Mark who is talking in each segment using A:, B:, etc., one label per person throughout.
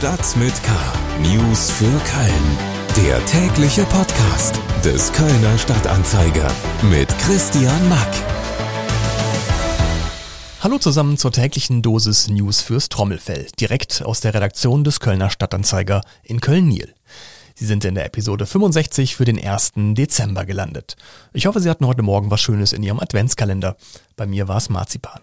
A: Stadt mit K. News für Köln. Der tägliche Podcast des Kölner Stadtanzeiger mit Christian Mack.
B: Hallo zusammen zur täglichen Dosis News fürs Trommelfell, direkt aus der Redaktion des Kölner Stadtanzeiger in Köln-Niel. Sie sind in der Episode 65 für den 1. Dezember gelandet. Ich hoffe, Sie hatten heute Morgen was Schönes in Ihrem Adventskalender. Bei mir war es Marzipan.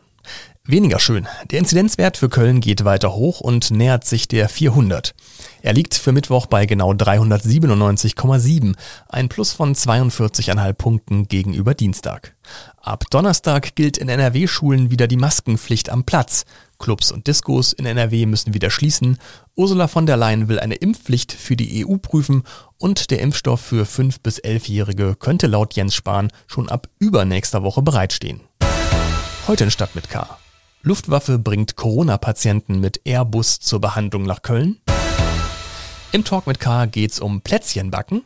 B: Weniger schön. Der Inzidenzwert für Köln geht weiter hoch und nähert sich der 400. Er liegt für Mittwoch bei genau 397,7, ein Plus von 42,5 Punkten gegenüber Dienstag. Ab Donnerstag gilt in NRW-Schulen wieder die Maskenpflicht am Platz. Clubs und Diskos in NRW müssen wieder schließen. Ursula von der Leyen will eine Impfpflicht für die EU prüfen und der Impfstoff für 5- bis 11-Jährige könnte laut Jens Spahn schon ab übernächster Woche bereitstehen. Heute in Stadt mit K. Luftwaffe bringt Corona-Patienten mit Airbus zur Behandlung nach Köln. Im Talk mit K geht's um Plätzchenbacken.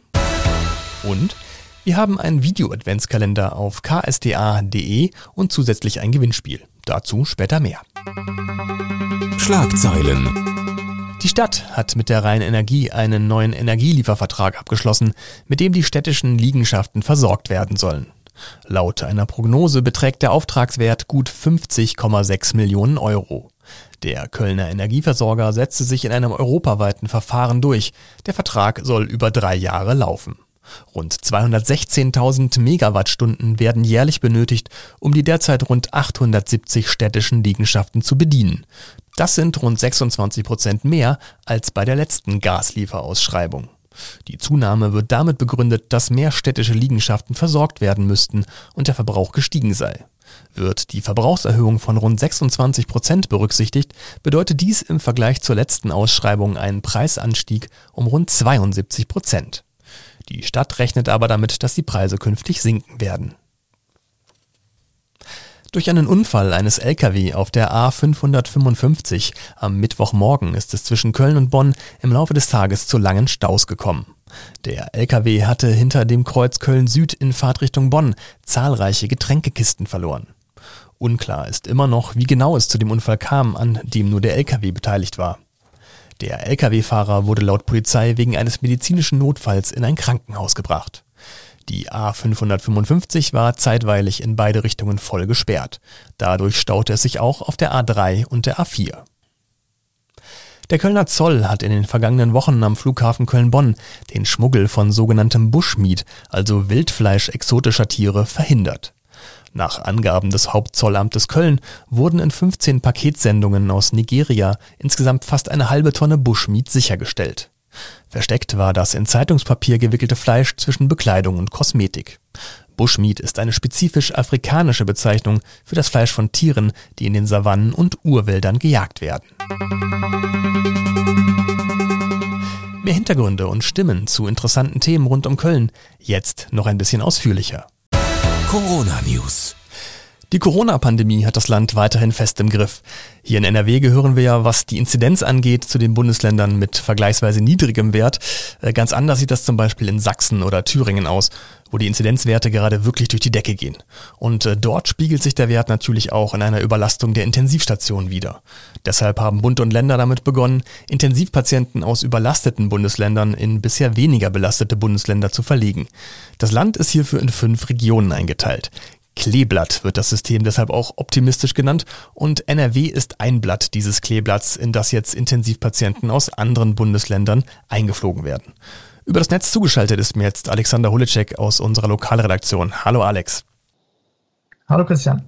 B: Und wir haben einen Video-Adventskalender auf ksda.de und zusätzlich ein Gewinnspiel. Dazu später mehr.
A: Schlagzeilen.
B: Die Stadt hat mit der Rhein-Energie einen neuen Energieliefervertrag abgeschlossen, mit dem die städtischen Liegenschaften versorgt werden sollen. Laut einer Prognose beträgt der Auftragswert gut 50,6 Millionen Euro. Der Kölner Energieversorger setzte sich in einem europaweiten Verfahren durch. Der Vertrag soll über drei Jahre laufen. Rund 216.000 Megawattstunden werden jährlich benötigt, um die derzeit rund 870 städtischen Liegenschaften zu bedienen. Das sind rund 26 Prozent mehr als bei der letzten Gaslieferausschreibung. Die Zunahme wird damit begründet, dass mehr städtische Liegenschaften versorgt werden müssten und der Verbrauch gestiegen sei. Wird die Verbrauchserhöhung von rund 26 Prozent berücksichtigt, bedeutet dies im Vergleich zur letzten Ausschreibung einen Preisanstieg um rund 72 Prozent. Die Stadt rechnet aber damit, dass die Preise künftig sinken werden. Durch einen Unfall eines Lkw auf der A555 am Mittwochmorgen ist es zwischen Köln und Bonn im Laufe des Tages zu langen Staus gekommen. Der Lkw hatte hinter dem Kreuz Köln Süd in Fahrtrichtung Bonn zahlreiche Getränkekisten verloren. Unklar ist immer noch, wie genau es zu dem Unfall kam, an dem nur der Lkw beteiligt war. Der Lkw-Fahrer wurde laut Polizei wegen eines medizinischen Notfalls in ein Krankenhaus gebracht. Die A555 war zeitweilig in beide Richtungen voll gesperrt. Dadurch staute es sich auch auf der A3 und der A4. Der Kölner Zoll hat in den vergangenen Wochen am Flughafen Köln-Bonn den Schmuggel von sogenanntem Bushmeat, also Wildfleisch exotischer Tiere, verhindert. Nach Angaben des Hauptzollamtes Köln wurden in 15 Paketsendungen aus Nigeria insgesamt fast eine halbe Tonne Bushmeat sichergestellt. Versteckt war das in Zeitungspapier gewickelte Fleisch zwischen Bekleidung und Kosmetik. Bushmeat ist eine spezifisch afrikanische Bezeichnung für das Fleisch von Tieren, die in den Savannen und Urwäldern gejagt werden. Mehr Hintergründe und Stimmen zu interessanten Themen rund um Köln, jetzt noch ein bisschen ausführlicher.
A: Corona News.
B: Die Corona-Pandemie hat das Land weiterhin fest im Griff. Hier in NRW gehören wir ja, was die Inzidenz angeht, zu den Bundesländern mit vergleichsweise niedrigem Wert. Äh, ganz anders sieht das zum Beispiel in Sachsen oder Thüringen aus, wo die Inzidenzwerte gerade wirklich durch die Decke gehen. Und äh, dort spiegelt sich der Wert natürlich auch in einer Überlastung der Intensivstationen wieder. Deshalb haben Bund und Länder damit begonnen, Intensivpatienten aus überlasteten Bundesländern in bisher weniger belastete Bundesländer zu verlegen. Das Land ist hierfür in fünf Regionen eingeteilt. Kleeblatt wird das System deshalb auch optimistisch genannt und NRW ist ein Blatt dieses Kleeblatts, in das jetzt Intensivpatienten aus anderen Bundesländern eingeflogen werden. Über das Netz zugeschaltet ist mir jetzt Alexander Hulicek aus unserer Lokalredaktion. Hallo Alex.
C: Hallo Christian.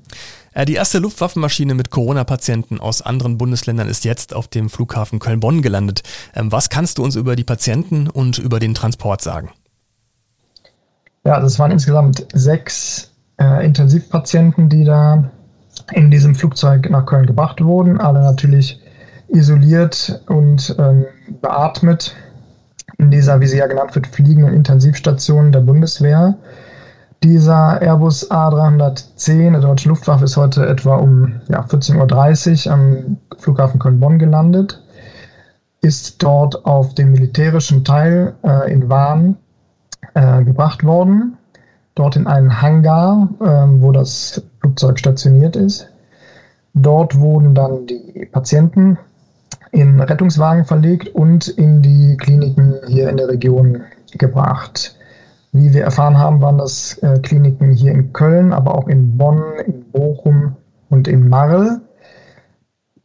B: Äh, die erste Luftwaffenmaschine mit Corona-Patienten aus anderen Bundesländern ist jetzt auf dem Flughafen Köln-Bonn gelandet. Ähm, was kannst du uns über die Patienten und über den Transport sagen?
C: Ja, das waren insgesamt sechs äh, Intensivpatienten, die da in diesem Flugzeug nach Köln gebracht wurden, alle natürlich isoliert und ähm, beatmet. In dieser, wie sie ja genannt wird, fliegenden Intensivstation der Bundeswehr. Dieser Airbus A310 der deutschen Luftwaffe ist heute etwa um ja, 14.30 Uhr am Flughafen Köln-Bonn gelandet, ist dort auf dem militärischen Teil äh, in Wahn äh, gebracht worden dort in einen Hangar, ähm, wo das Flugzeug stationiert ist. Dort wurden dann die Patienten in Rettungswagen verlegt und in die Kliniken hier in der Region gebracht. Wie wir erfahren haben, waren das äh, Kliniken hier in Köln, aber auch in Bonn, in Bochum und in Marl.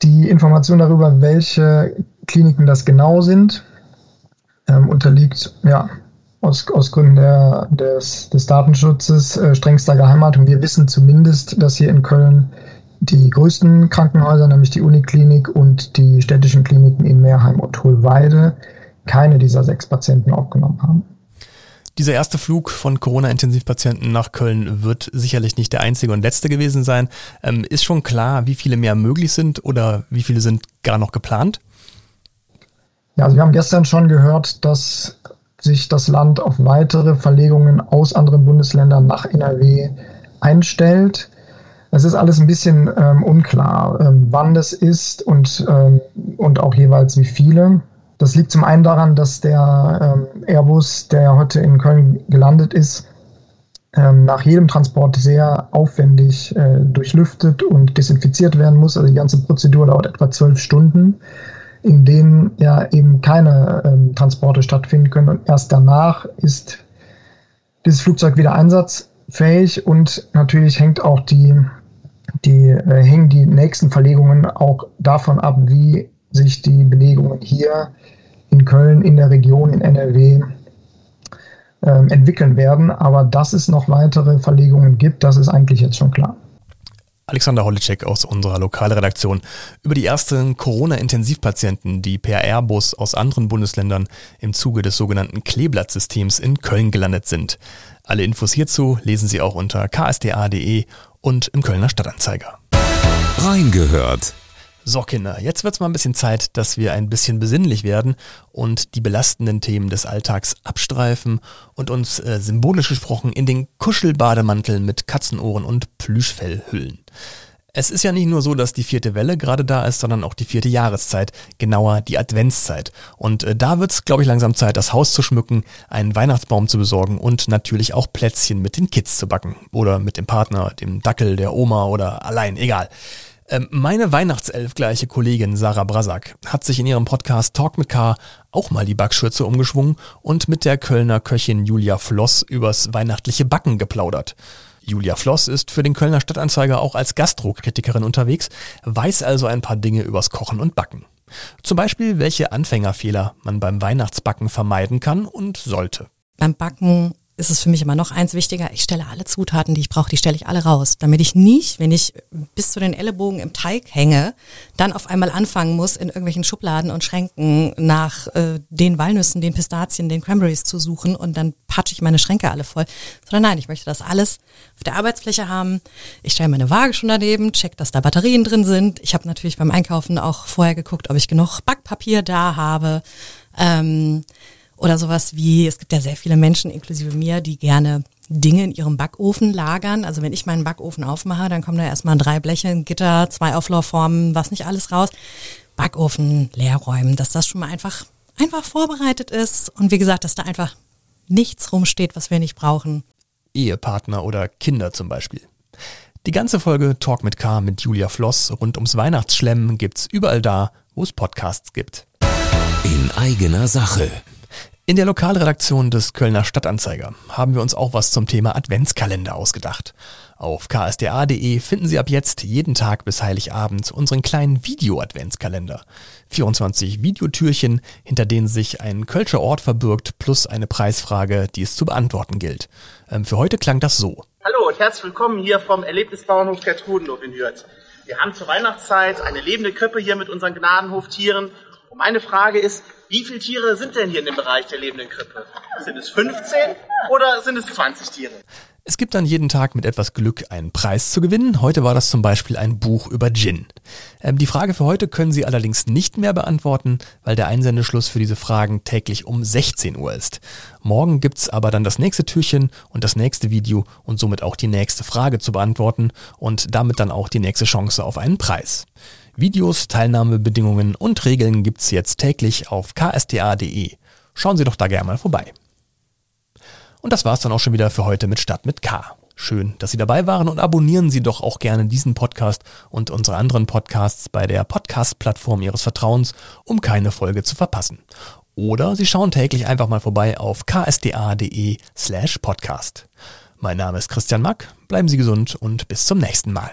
C: Die Information darüber, welche Kliniken das genau sind, ähm, unterliegt ja, aus, aus Gründen der, des, des Datenschutzes äh, strengster Geheimhaltung. Wir wissen zumindest, dass hier in Köln die größten Krankenhäuser, nämlich die Uniklinik und die städtischen Kliniken in Meerheim und Hohlweide, keine dieser sechs Patienten aufgenommen haben.
B: Dieser erste Flug von Corona-Intensivpatienten nach Köln wird sicherlich nicht der einzige und letzte gewesen sein. Ähm, ist schon klar, wie viele mehr möglich sind oder wie viele sind gar noch geplant?
C: Ja, also wir haben gestern schon gehört, dass sich das Land auf weitere Verlegungen aus anderen Bundesländern nach NRW einstellt. Es ist alles ein bisschen ähm, unklar, ähm, wann das ist und, ähm, und auch jeweils wie viele. Das liegt zum einen daran, dass der ähm, Airbus, der heute in Köln gelandet ist, ähm, nach jedem Transport sehr aufwendig äh, durchlüftet und desinfiziert werden muss. Also die ganze Prozedur dauert etwa zwölf Stunden, in denen ja eben keine ähm, Transporte stattfinden können. Und erst danach ist dieses Flugzeug wieder einsatzfähig und natürlich hängt auch die die äh, hängen die nächsten Verlegungen auch davon ab, wie sich die Belegungen hier in Köln, in der Region, in NRW äh, entwickeln werden. Aber dass es noch weitere Verlegungen gibt, das ist eigentlich jetzt schon klar.
B: Alexander Holicek aus unserer Lokalredaktion über die ersten Corona-Intensivpatienten, die per Airbus aus anderen Bundesländern im Zuge des sogenannten Kleeblattsystems in Köln gelandet sind. Alle Infos hierzu lesen Sie auch unter ksda.de und im Kölner Stadtanzeiger.
A: Reingehört.
B: So, Kinder, jetzt wird's mal ein bisschen Zeit, dass wir ein bisschen besinnlich werden und die belastenden Themen des Alltags abstreifen und uns äh, symbolisch gesprochen in den Kuschelbademantel mit Katzenohren und Plüschfell hüllen. Es ist ja nicht nur so, dass die vierte Welle gerade da ist, sondern auch die vierte Jahreszeit, genauer die Adventszeit. Und äh, da wird's, glaube ich, langsam Zeit, das Haus zu schmücken, einen Weihnachtsbaum zu besorgen und natürlich auch Plätzchen mit den Kids zu backen. Oder mit dem Partner, dem Dackel, der Oma oder allein, egal. Ähm, meine Weihnachtself-gleiche Kollegin Sarah Brasak hat sich in ihrem Podcast Talk mit K auch mal die Backschürze umgeschwungen und mit der Kölner Köchin Julia Floss übers weihnachtliche Backen geplaudert. Julia Floss ist für den Kölner Stadtanzeiger auch als Gastrokritikerin unterwegs, weiß also ein paar Dinge übers Kochen und Backen. Zum Beispiel, welche Anfängerfehler man beim Weihnachtsbacken vermeiden kann und sollte.
D: Beim Backen ist es für mich immer noch eins wichtiger. Ich stelle alle Zutaten, die ich brauche, die stelle ich alle raus, damit ich nicht, wenn ich bis zu den Ellenbogen im Teig hänge, dann auf einmal anfangen muss, in irgendwelchen Schubladen und Schränken nach äh, den Walnüssen, den Pistazien, den Cranberries zu suchen und dann patsche ich meine Schränke alle voll. Sondern nein, ich möchte das alles auf der Arbeitsfläche haben. Ich stelle meine Waage schon daneben, check, dass da Batterien drin sind. Ich habe natürlich beim Einkaufen auch vorher geguckt, ob ich genug Backpapier da habe. Ähm, oder sowas wie, es gibt ja sehr viele Menschen, inklusive mir, die gerne Dinge in ihrem Backofen lagern. Also wenn ich meinen Backofen aufmache, dann kommen da erstmal drei Bleche, ein Gitter, zwei Auflaufformen, was nicht alles raus. Backofen leer räumen, dass das schon mal einfach, einfach vorbereitet ist. Und wie gesagt, dass da einfach nichts rumsteht, was wir nicht brauchen.
B: Ehepartner oder Kinder zum Beispiel. Die ganze Folge Talk mit K mit Julia Floss rund ums Weihnachtsschlemmen gibt's überall da, wo es Podcasts gibt.
A: In eigener Sache.
B: In der Lokalredaktion des Kölner Stadtanzeiger haben wir uns auch was zum Thema Adventskalender ausgedacht. Auf ksda.de finden Sie ab jetzt jeden Tag bis Heiligabend unseren kleinen Video-Adventskalender. 24 Videotürchen, hinter denen sich ein Kölscher Ort verbirgt, plus eine Preisfrage, die es zu beantworten gilt. Ähm, für heute klang das so.
E: Hallo und herzlich willkommen hier vom Erlebnisbauernhof Gertrudenhof in Hürth. Wir haben zur Weihnachtszeit eine lebende Krippe hier mit unseren Gnadenhoftieren. Und meine Frage ist, wie viele Tiere sind denn hier in dem Bereich der lebenden Krippe? Sind es 15 oder sind es 20 Tiere?
B: Es gibt dann jeden Tag mit etwas Glück einen Preis zu gewinnen. Heute war das zum Beispiel ein Buch über Gin. Ähm, die Frage für heute können Sie allerdings nicht mehr beantworten, weil der Einsendeschluss für diese Fragen täglich um 16 Uhr ist. Morgen gibt's aber dann das nächste Türchen und das nächste Video und somit auch die nächste Frage zu beantworten und damit dann auch die nächste Chance auf einen Preis. Videos, Teilnahmebedingungen und Regeln gibt's jetzt täglich auf ksta.de. Schauen Sie doch da gerne mal vorbei. Und das war's dann auch schon wieder für heute mit Stadt mit K. Schön, dass Sie dabei waren und abonnieren Sie doch auch gerne diesen Podcast und unsere anderen Podcasts bei der Podcast-Plattform Ihres Vertrauens, um keine Folge zu verpassen. Oder Sie schauen täglich einfach mal vorbei auf ksda.de slash podcast. Mein Name ist Christian Mack, bleiben Sie gesund und bis zum nächsten Mal.